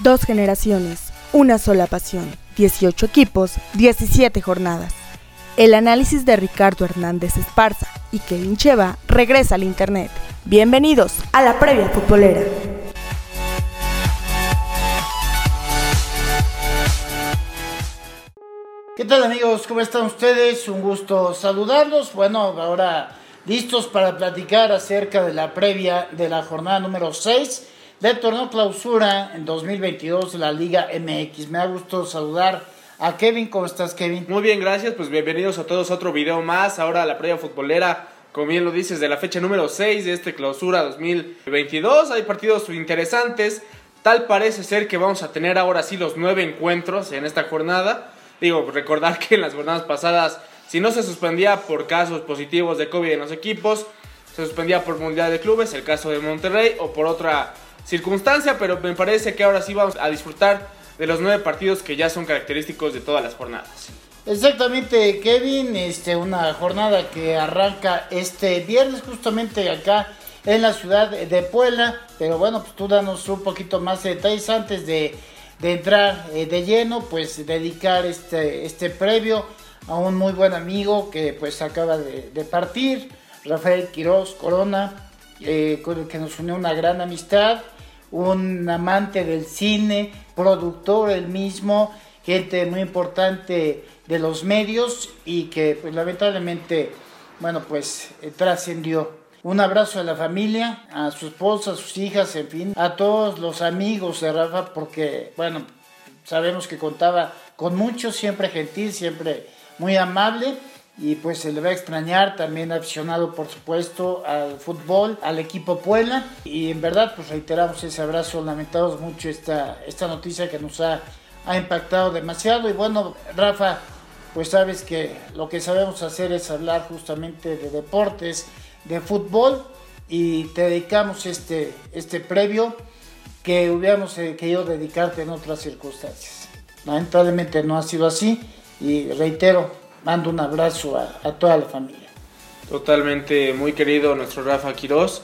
Dos generaciones, una sola pasión, 18 equipos, 17 jornadas. El análisis de Ricardo Hernández Esparza y Kevin Cheva regresa al Internet. Bienvenidos a la previa futbolera. ¿Qué tal amigos? ¿Cómo están ustedes? Un gusto saludarlos. Bueno, ahora listos para platicar acerca de la previa de la jornada número 6 del torneo clausura en 2022 de la Liga MX. Me ha gustado saludar a Kevin. ¿Cómo estás, Kevin? Muy bien, gracias. Pues bienvenidos a todos a otro video más. Ahora la previa futbolera, como bien lo dices, de la fecha número 6 de este clausura 2022. Hay partidos interesantes. Tal parece ser que vamos a tener ahora sí los nueve encuentros en esta jornada. Digo, recordar que en las jornadas pasadas, si no se suspendía por casos positivos de COVID en los equipos, se suspendía por Mundial de Clubes, el caso de Monterrey, o por otra circunstancia, pero me parece que ahora sí vamos a disfrutar de los nueve partidos que ya son característicos de todas las jornadas. Exactamente, Kevin, este, una jornada que arranca este viernes justamente acá en la ciudad de Puebla, pero bueno, pues tú danos un poquito más de detalles antes de, entrar eh, de lleno, pues dedicar este, este previo a un muy buen amigo que pues acaba de, de partir, Rafael Quiroz Corona, eh, con el que nos unió una gran amistad un amante del cine, productor el mismo, gente muy importante de los medios y que pues lamentablemente, bueno, pues eh, trascendió. Un abrazo a la familia, a su esposa, a sus hijas, en fin, a todos los amigos de Rafa, porque, bueno, sabemos que contaba con mucho, siempre gentil, siempre muy amable y pues se le va a extrañar también aficionado por supuesto al fútbol, al equipo Puebla y en verdad pues reiteramos ese abrazo, lamentamos mucho esta, esta noticia que nos ha, ha impactado demasiado y bueno Rafa pues sabes que lo que sabemos hacer es hablar justamente de deportes, de fútbol y te dedicamos este, este previo que hubiéramos eh, querido dedicarte en otras circunstancias. Lamentablemente no ha sido así y reitero, mando un abrazo a, toda la familia. Totalmente muy querido nuestro Rafa Quiroz.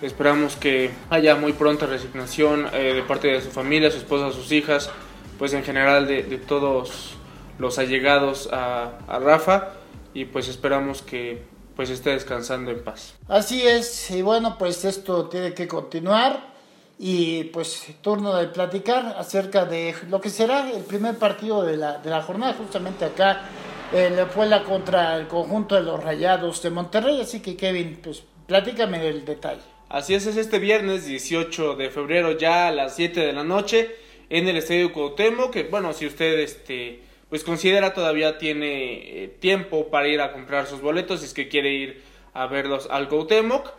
Esperamos que haya muy pronta resignación eh, de parte de su familia, su esposa, sus hijas, pues en general de, todos los allegados a, a, Rafa y pues esperamos que pues esté descansando en paz. Así es, y bueno, pues esto tiene que continuar y pues turno de platicar acerca de lo que será el primer partido de la, de la jornada justamente acá eh, fue la contra el conjunto de los Rayados de Monterrey, así que Kevin, pues platícame del detalle. Así es, es este viernes 18 de febrero ya a las 7 de la noche en el Estadio Cuauhtémoc, que bueno, si usted este pues considera todavía tiene eh, tiempo para ir a comprar sus boletos si es que quiere ir a verlos al Cuauhtémoc.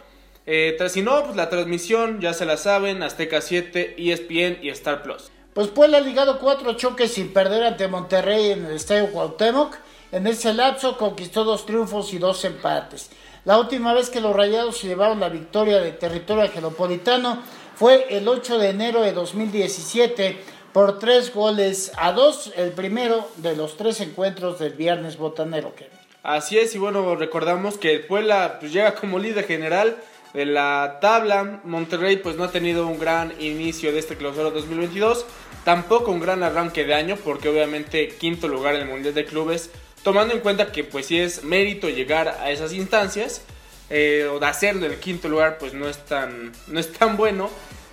Eh, si no, pues la transmisión ya se la saben, Azteca 7, ESPN y Star Plus. Pues Puebla ha ligado cuatro choques sin perder ante Monterrey en el Estadio Cuauhtémoc. En ese lapso conquistó dos triunfos y dos empates. La última vez que los Rayados se llevaron la victoria de territorio angelopolitano fue el 8 de enero de 2017 por tres goles a dos, el primero de los tres encuentros del viernes botanero. Así es, y bueno, recordamos que Puebla pues, llega como líder general de la tabla. Monterrey pues no ha tenido un gran inicio de este clausura 2022, tampoco un gran arranque de año, porque obviamente quinto lugar en el Mundial de Clubes tomando en cuenta que pues si es mérito llegar a esas instancias, eh, o de hacerlo en quinto lugar, pues no es tan, no es tan bueno.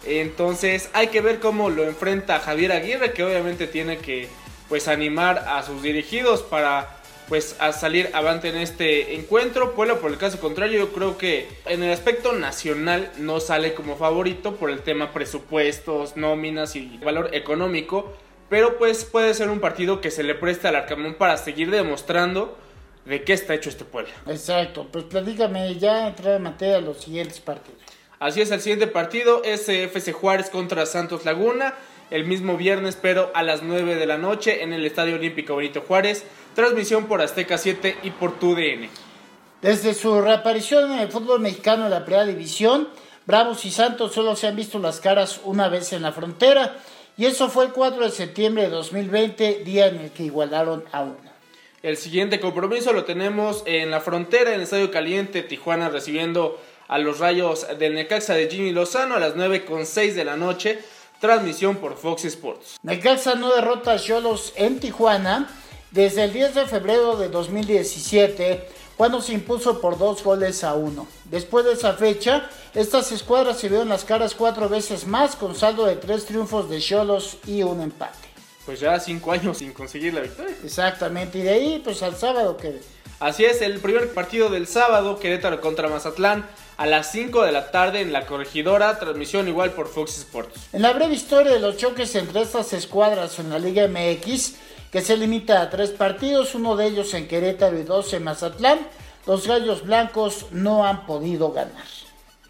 Entonces hay que ver cómo lo enfrenta Javier Aguirre, que obviamente tiene que pues animar a sus dirigidos para pues a salir avante en este encuentro. Puebla por el caso contrario, yo creo que en el aspecto nacional no sale como favorito por el tema presupuestos, nóminas y valor económico. Pero pues puede ser un partido que se le preste al Arcamón para seguir demostrando de qué está hecho este pueblo. Exacto, pues platícame ya entrar en materia a los siguientes partidos. Así es, el siguiente partido es FC Juárez contra Santos Laguna, el mismo viernes pero a las 9 de la noche en el Estadio Olímpico Benito Juárez, transmisión por Azteca 7 y por TUDN. Desde su reaparición en el fútbol mexicano en la primera división, Bravos y Santos solo se han visto las caras una vez en la frontera y eso fue el 4 de septiembre de 2020, día en el que igualaron a uno. El siguiente compromiso lo tenemos en la frontera, en el Estadio Caliente, Tijuana recibiendo a los rayos del Necaxa de Jimmy Lozano a las 9 con 6 de la noche. transmisión por Fox Sports. Necaxa no derrota a Cholos en Tijuana desde el 10 de febrero de 2017 cuando se impuso por dos goles a uno. Después de esa fecha, estas escuadras se vieron las caras cuatro veces más con saldo de tres triunfos de Cholos y un empate. Pues ya cinco años sin conseguir la victoria. Exactamente, y de ahí pues al sábado que... Así es, el primer partido del sábado, Querétaro contra Mazatlán, a las 5 de la tarde en la corregidora, transmisión igual por Fox Sports. En la breve historia de los choques entre estas escuadras en la Liga MX, que se limita a tres partidos, uno de ellos en Querétaro y dos en Mazatlán, los gallos blancos no han podido ganar.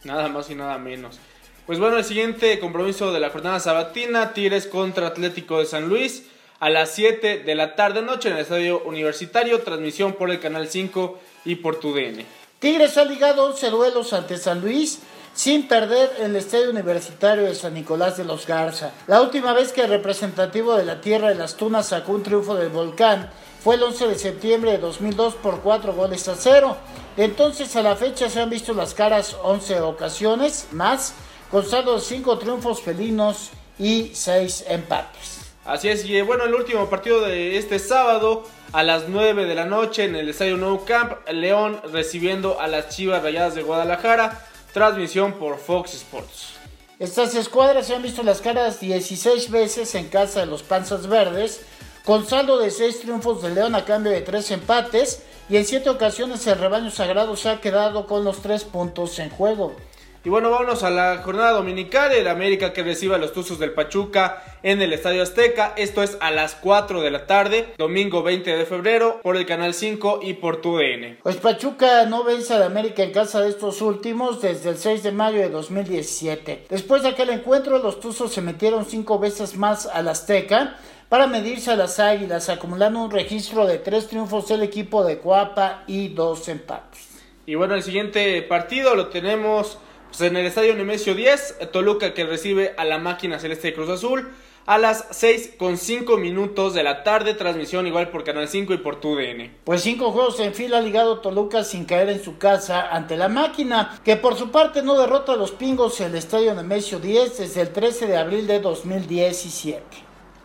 Nada más y nada menos. Pues bueno, el siguiente compromiso de la jornada sabatina, Tigres contra Atlético de San Luis, a las 7 de la tarde noche en el Estadio Universitario, transmisión por el Canal 5 y por TUDN. Tigres ha ligado 11 duelos ante San Luis sin perder el Estadio Universitario de San Nicolás de los Garza. La última vez que el representativo de la Tierra de las Tunas sacó un triunfo del volcán fue el 11 de septiembre de 2002 por 4 goles a 0. De entonces a la fecha se han visto las caras 11 ocasiones más, con saldo de 5 triunfos felinos y 6 empates. Así es, y bueno, el último partido de este sábado a las 9 de la noche en el Estadio Nou Camp, León recibiendo a las Chivas Rayadas de Guadalajara, transmisión por Fox Sports. Estas escuadras se han visto las caras 16 veces en casa de los Panzas Verdes, con saldo de 6 triunfos de León a cambio de 3 empates, y en 7 ocasiones el rebaño sagrado se ha quedado con los 3 puntos en juego. Y bueno, vámonos a la jornada dominical. El América que recibe a los Tuzos del Pachuca en el Estadio Azteca. Esto es a las 4 de la tarde, domingo 20 de febrero, por el Canal 5 y por TUDN. Pues Pachuca no vence al América en casa de estos últimos desde el 6 de mayo de 2017. Después de aquel encuentro, los Tuzos se metieron 5 veces más al Azteca para medirse a las Águilas, acumulando un registro de 3 triunfos del equipo de Coapa y 2 empates. Y bueno, el siguiente partido lo tenemos pues en el estadio Nemesio 10, Toluca que recibe a la máquina celeste de Cruz Azul a las 6 con 5 minutos de la tarde, transmisión igual por Canal 5 y por TUDN. Pues cinco juegos en fila ligado Toluca sin caer en su casa ante la máquina, que por su parte no derrota a los pingos en el estadio Nemesio 10 desde el 13 de abril de 2017.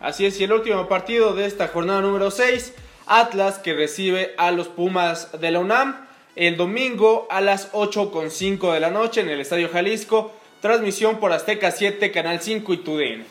Así es, y el último partido de esta jornada número 6, Atlas que recibe a los Pumas de la UNAM el domingo a las 8.5 de la noche en el Estadio Jalisco. Transmisión por Azteca 7, Canal 5 y TUDN.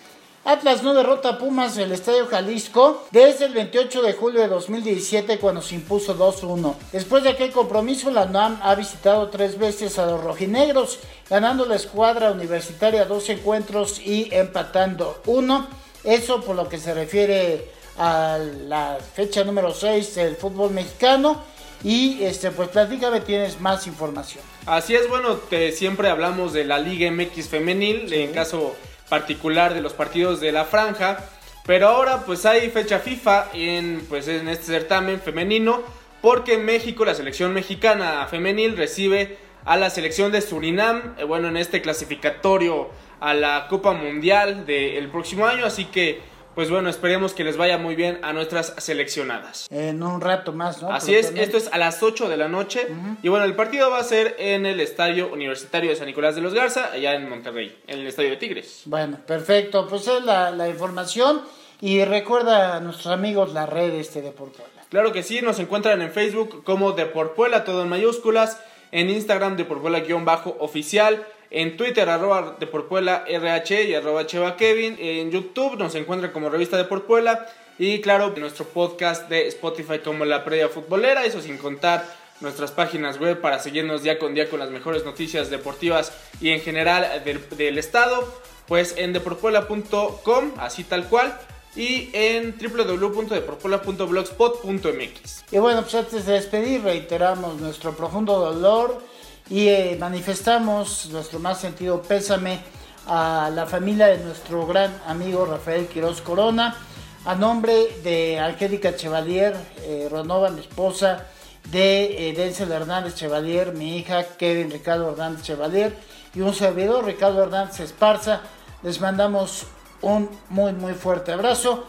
Atlas no derrota a Pumas en el Estadio Jalisco desde el 28 de julio de 2017 cuando se impuso 2-1. Después de aquel compromiso, la NAM ha visitado tres veces a los rojinegros, ganando la escuadra universitaria dos encuentros y empatando uno. Eso por lo que se refiere a la fecha número 6 del fútbol mexicano. Y este, pues platícame, tienes más información. Así es, bueno, te, siempre hablamos de la Liga MX femenil, en caso particular de los partidos de la franja, pero ahora pues hay fecha FIFA en, pues, en este certamen femenino, porque en México la selección mexicana femenil recibe a la selección de Surinam, eh, bueno, en este clasificatorio a la Copa Mundial del próximo año, así que pues bueno, esperemos que les vaya muy bien a nuestras seleccionadas. En un rato más, ¿no? Así es, esto es a las 8 de la noche. Y bueno, el partido va a ser en el Estadio Universitario de San Nicolás de los Garza, allá en Monterrey, en el Estadio de Tigres. Bueno, perfecto. Pues es la, la información. Y recuerda a nuestros amigos la red este de Portugal. Claro que sí, nos encuentran en Facebook como Deporpuela, todo en mayúsculas, en Instagram Deporpuela-oficial, en Twitter, arroba Deporpuela RH y arroba Cheva Kevin. En YouTube nos encuentran como Revista Deporpuela. Y claro, nuestro podcast de Spotify como La Previa Futbolera. Eso sin contar nuestras páginas web para seguirnos día con día con las mejores noticias deportivas y en general del, estado. Pues en deporpuela.com, así tal cual y en www.deporpuela.blogspot.mx. Y bueno, pues antes de despedir, reiteramos nuestro profundo dolor y eh, manifestamos nuestro más sentido pésame a la familia de nuestro gran amigo Rafael Quiroz Corona, a nombre de Angélica Chevalier eh, Ronova, esposa, de eh, Denzel Hernández Chevalier, mi hija Kevin Ricardo Hernández Chevalier y un servidor Ricardo Hernández Esparza. Les mandamos un muy muy fuerte abrazo.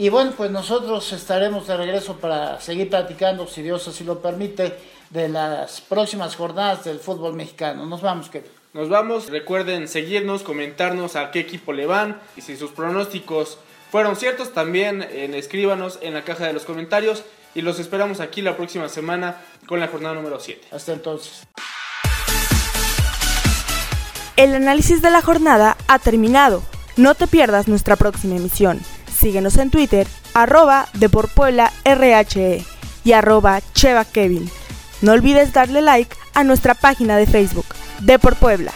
Y bueno, pues nosotros estaremos de regreso para seguir platicando, si Dios así lo permite, de las próximas jornadas del fútbol mexicano. Nos vamos, Kevin. Nos vamos, recuerden seguirnos, comentarnos a qué equipo le van y si sus pronósticos fueron ciertos, también escríbanos en la caja de los comentarios y los esperamos aquí la próxima semana con la jornada número 7. Hasta entonces. El análisis de la jornada ha terminado. No te pierdas nuestra próxima emisión. Síguenos en Twitter, arroba RHE y arroba Cheva Kevin. No olvides darle like a nuestra página de Facebook, De por Puebla.